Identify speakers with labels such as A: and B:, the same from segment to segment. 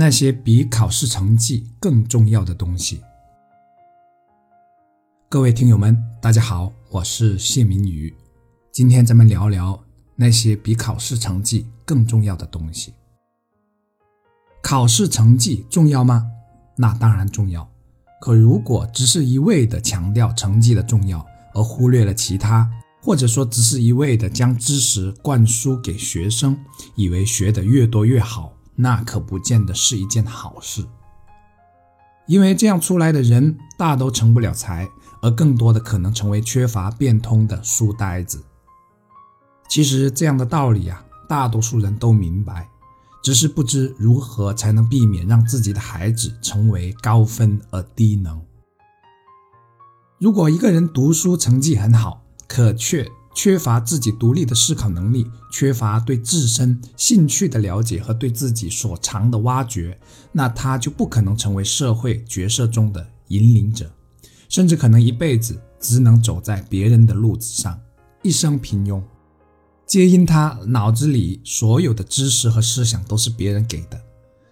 A: 那些比考试成绩更重要的东西。各位听友们，大家好，我是谢明宇。今天咱们聊聊那些比考试成绩更重要的东西。考试成绩重要吗？那当然重要。可如果只是一味的强调成绩的重要，而忽略了其他，或者说只是一味的将知识灌输给学生，以为学得越多越好，那可不见得是一件好事。因为这样出来的人大都成不了才，而更多的可能成为缺乏变通的书呆子。其实这样的道理啊，大多数人都明白。只是不知如何才能避免让自己的孩子成为高分而低能。如果一个人读书成绩很好，可却缺乏自己独立的思考能力，缺乏对自身兴趣的了解和对自己所长的挖掘，那他就不可能成为社会角色中的引领者，甚至可能一辈子只能走在别人的路子上，一生平庸。皆因他脑子里所有的知识和思想都是别人给的，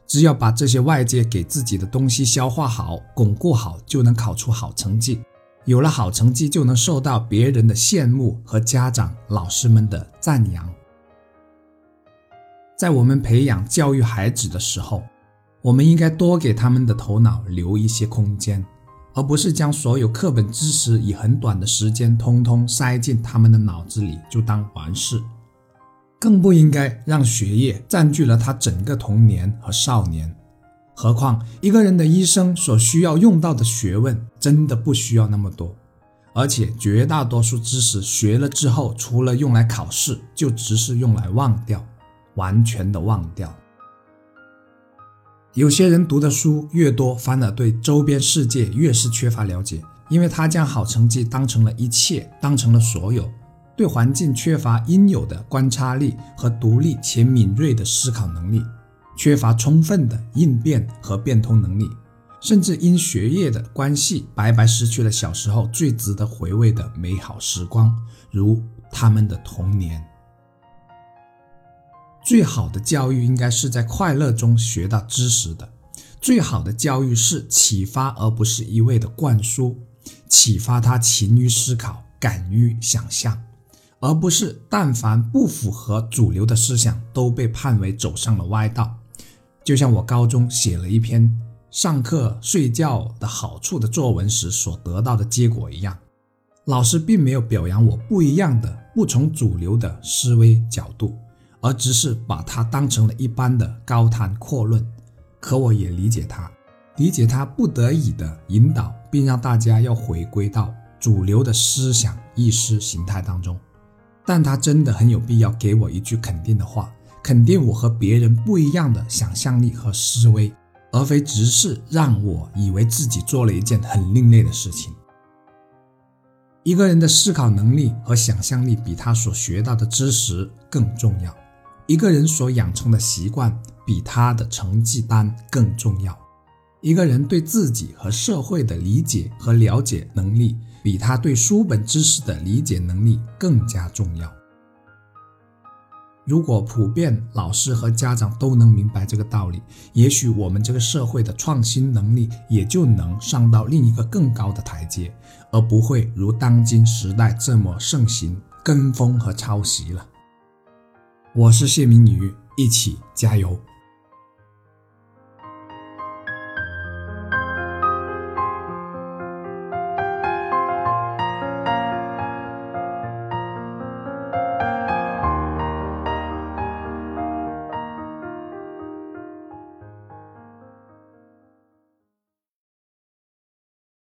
A: 只要把这些外界给自己的东西消化好、巩固好，就能考出好成绩。有了好成绩，就能受到别人的羡慕和家长、老师们的赞扬。在我们培养教育孩子的时候，我们应该多给他们的头脑留一些空间。而不是将所有课本知识以很短的时间通通塞进他们的脑子里就当完事，更不应该让学业占据了他整个童年和少年。何况一个人的一生所需要用到的学问真的不需要那么多，而且绝大多数知识学了之后，除了用来考试，就只是用来忘掉，完全的忘掉。有些人读的书越多，反而对周边世界越是缺乏了解，因为他将好成绩当成了一切，当成了所有，对环境缺乏应有的观察力和独立且敏锐的思考能力，缺乏充分的应变和变通能力，甚至因学业的关系，白白失去了小时候最值得回味的美好时光，如他们的童年。最好的教育应该是在快乐中学到知识的。最好的教育是启发，而不是一味的灌输。启发他勤于思考，敢于想象，而不是但凡不符合主流的思想都被判为走上了歪道。就像我高中写了一篇上课睡觉的好处的作文时所得到的结果一样，老师并没有表扬我不一样的、不从主流的思维角度。而只是把它当成了一般的高谈阔论，可我也理解他，理解他不得已的引导，并让大家要回归到主流的思想意识形态当中。但他真的很有必要给我一句肯定的话，肯定我和别人不一样的想象力和思维，而非只是让我以为自己做了一件很另类的事情。一个人的思考能力和想象力比他所学到的知识更重要。一个人所养成的习惯比他的成绩单更重要。一个人对自己和社会的理解和了解能力，比他对书本知识的理解能力更加重要。如果普遍老师和家长都能明白这个道理，也许我们这个社会的创新能力也就能上到另一个更高的台阶，而不会如当今时代这么盛行跟风和抄袭了。我是谢明宇，一起加油。